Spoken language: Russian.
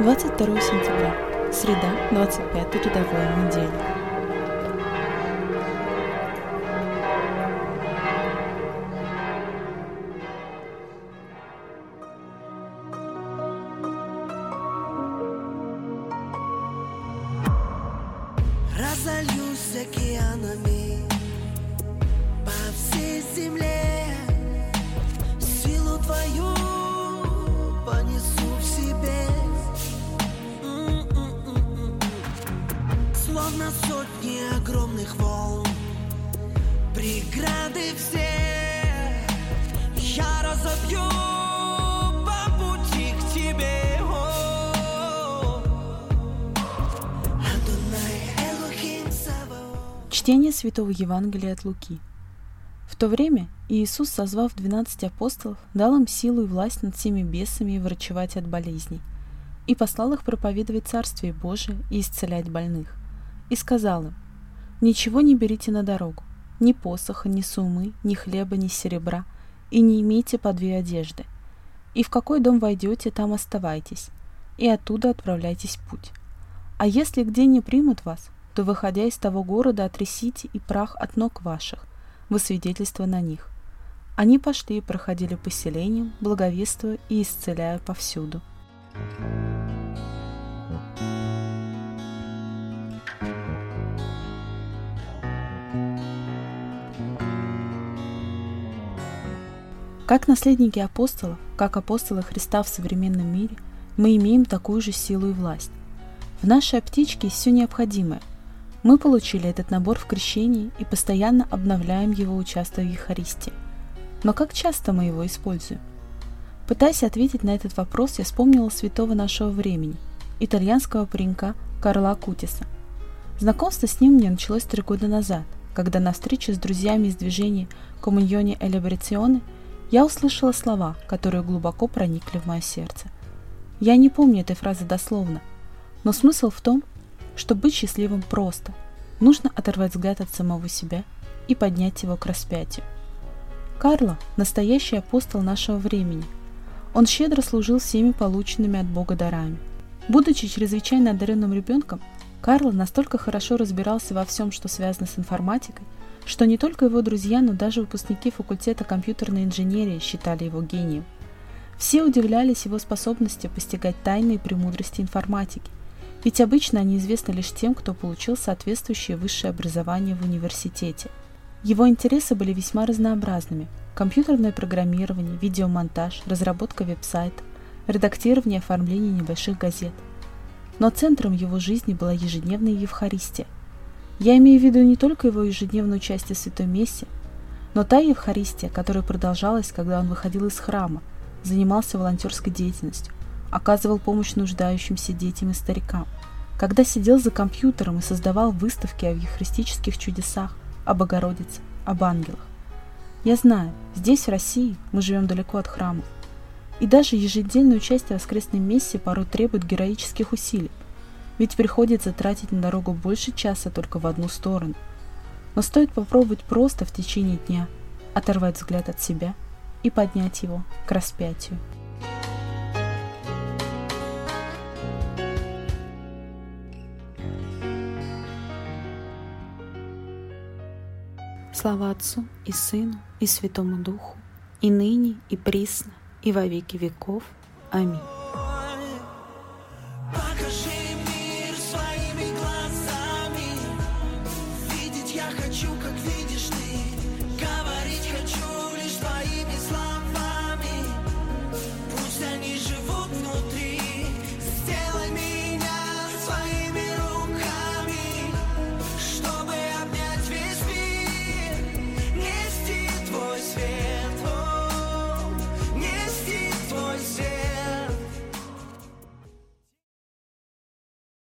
22 сентября. Среда, 25 рядовая неделя. Разольюсь океанами Словно сотни огромных волн Преграды все Я разобью по пути к тебе. Чтение Святого Евангелия от Луки. В то время Иисус, созвав двенадцать апостолов, дал им силу и власть над всеми бесами и врачевать от болезней, и послал их проповедовать Царствие Божие и исцелять больных. И сказал им, «Ничего не берите на дорогу, ни посоха, ни сумы, ни хлеба, ни серебра, и не имейте по две одежды. И в какой дом войдете, там оставайтесь, и оттуда отправляйтесь в путь. А если где не примут вас, то, выходя из того города, отрясите и прах от ног ваших, во свидетельство на них. Они пошли и проходили по селениям, благовествуя и исцеляя повсюду. Как наследники апостолов, как апостолы Христа в современном мире, мы имеем такую же силу и власть. В нашей аптечке есть все необходимое. Мы получили этот набор в крещении и постоянно обновляем его, участвуя в Евхаристии. Но как часто мы его используем? Пытаясь ответить на этот вопрос, я вспомнила святого нашего времени, итальянского паренька Карла Кутиса. Знакомство с ним мне началось три года назад, когда на встрече с друзьями из движения Коммуньоне Элебрационе я услышала слова, которые глубоко проникли в мое сердце. Я не помню этой фразы дословно, но смысл в том, что быть счастливым просто. Нужно оторвать взгляд от самого себя и поднять его к распятию. Карло – настоящий апостол нашего времени. Он щедро служил всеми полученными от Бога дарами. Будучи чрезвычайно одаренным ребенком, Карло настолько хорошо разбирался во всем, что связано с информатикой, что не только его друзья, но даже выпускники факультета компьютерной инженерии считали его гением. Все удивлялись его способности постигать тайные премудрости информатики, ведь обычно они известны лишь тем, кто получил соответствующее высшее образование в университете. Его интересы были весьма разнообразными – компьютерное программирование, видеомонтаж, разработка веб-сайта, редактирование и оформление небольших газет. Но центром его жизни была ежедневная Евхаристия. Я имею в виду не только его ежедневное участие в Святой Мессе, но та Евхаристия, которая продолжалась, когда он выходил из храма, занимался волонтерской деятельностью, оказывал помощь нуждающимся детям и старикам, когда сидел за компьютером и создавал выставки о евхаристических чудесах, об Богородице, об ангелах. Я знаю, здесь, в России, мы живем далеко от храмов, и даже ежедневное участие в воскресной мессе порой требует героических усилий, ведь приходится тратить на дорогу больше часа только в одну сторону. Но стоит попробовать просто в течение дня оторвать взгляд от себя и поднять его к распятию. Слава Отцу и Сыну и Святому Духу, и ныне, и присно, и во веки веков. Аминь.